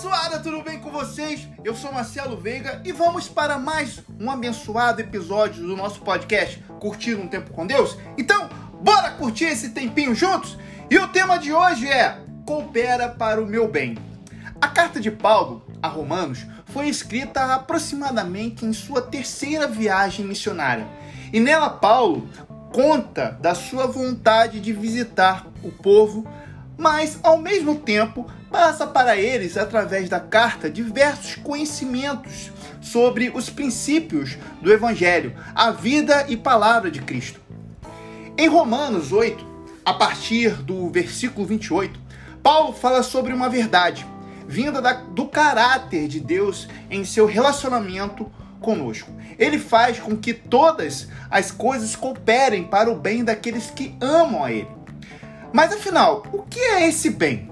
abençoada, tudo bem com vocês? Eu sou Marcelo Veiga e vamos para mais um abençoado episódio do nosso podcast Curtir um Tempo com Deus? Então, bora curtir esse tempinho juntos? E o tema de hoje é Coopera para o meu bem. A carta de Paulo a Romanos foi escrita aproximadamente em sua terceira viagem missionária. E nela Paulo conta da sua vontade de visitar o povo mas ao mesmo tempo passa para eles, através da carta, diversos conhecimentos sobre os princípios do Evangelho, a vida e palavra de Cristo. Em Romanos 8, a partir do versículo 28, Paulo fala sobre uma verdade vinda da, do caráter de Deus em seu relacionamento conosco. Ele faz com que todas as coisas cooperem para o bem daqueles que amam a Ele. Mas afinal, o que é esse bem?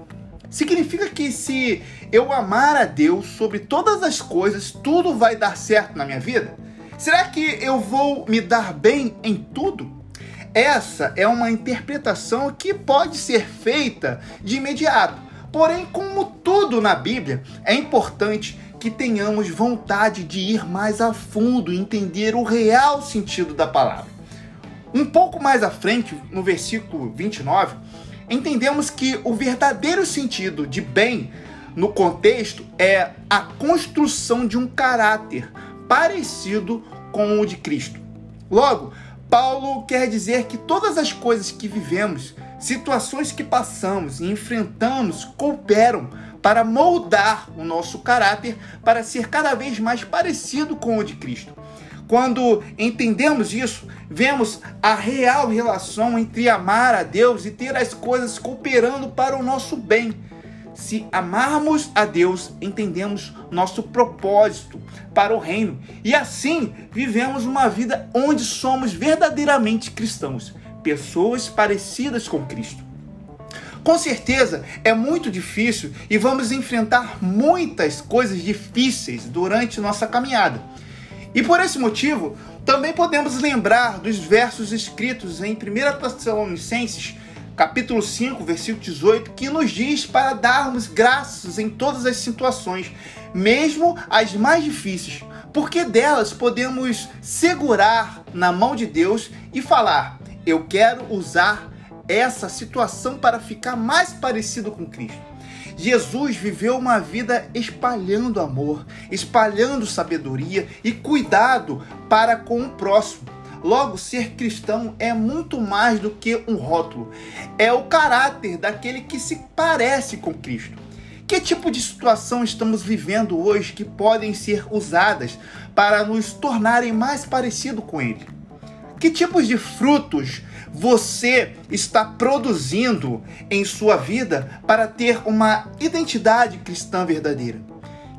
Significa que se eu amar a Deus sobre todas as coisas, tudo vai dar certo na minha vida? Será que eu vou me dar bem em tudo? Essa é uma interpretação que pode ser feita de imediato. Porém, como tudo na Bíblia, é importante que tenhamos vontade de ir mais a fundo e entender o real sentido da palavra. Um pouco mais à frente, no versículo 29, entendemos que o verdadeiro sentido de bem no contexto é a construção de um caráter parecido com o de Cristo. Logo, Paulo quer dizer que todas as coisas que vivemos, situações que passamos e enfrentamos cooperam para moldar o nosso caráter para ser cada vez mais parecido com o de Cristo. Quando entendemos isso, vemos a real relação entre amar a Deus e ter as coisas cooperando para o nosso bem. Se amarmos a Deus, entendemos nosso propósito para o reino e assim vivemos uma vida onde somos verdadeiramente cristãos, pessoas parecidas com Cristo. Com certeza é muito difícil e vamos enfrentar muitas coisas difíceis durante nossa caminhada. E por esse motivo, também podemos lembrar dos versos escritos em 1 Tessalonicenses, capítulo 5, versículo 18, que nos diz para darmos graças em todas as situações, mesmo as mais difíceis, porque delas podemos segurar na mão de Deus e falar: Eu quero usar essa situação para ficar mais parecido com Cristo. Jesus viveu uma vida espalhando amor, espalhando sabedoria e cuidado para com o próximo. Logo, ser cristão é muito mais do que um rótulo, é o caráter daquele que se parece com Cristo. Que tipo de situação estamos vivendo hoje que podem ser usadas para nos tornarem mais parecido com Ele? Que tipos de frutos você está produzindo em sua vida para ter uma identidade cristã verdadeira?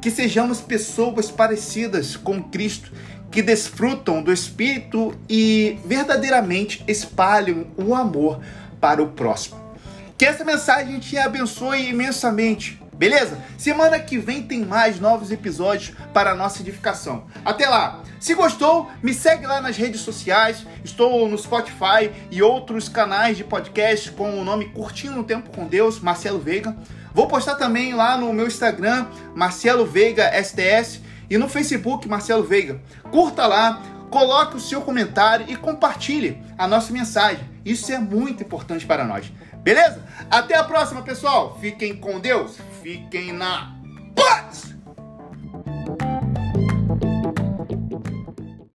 Que sejamos pessoas parecidas com Cristo, que desfrutam do Espírito e verdadeiramente espalham o amor para o próximo. Que essa mensagem te abençoe imensamente Beleza? Semana que vem tem mais novos episódios para nossa edificação. Até lá! Se gostou, me segue lá nas redes sociais. Estou no Spotify e outros canais de podcast com o nome Curtindo o Tempo com Deus, Marcelo Veiga. Vou postar também lá no meu Instagram, Marcelo Veiga STS, e no Facebook, Marcelo Veiga. Curta lá, coloque o seu comentário e compartilhe a nossa mensagem. Isso é muito importante para nós. Beleza? Até a próxima, pessoal. Fiquem com Deus. Fiquem na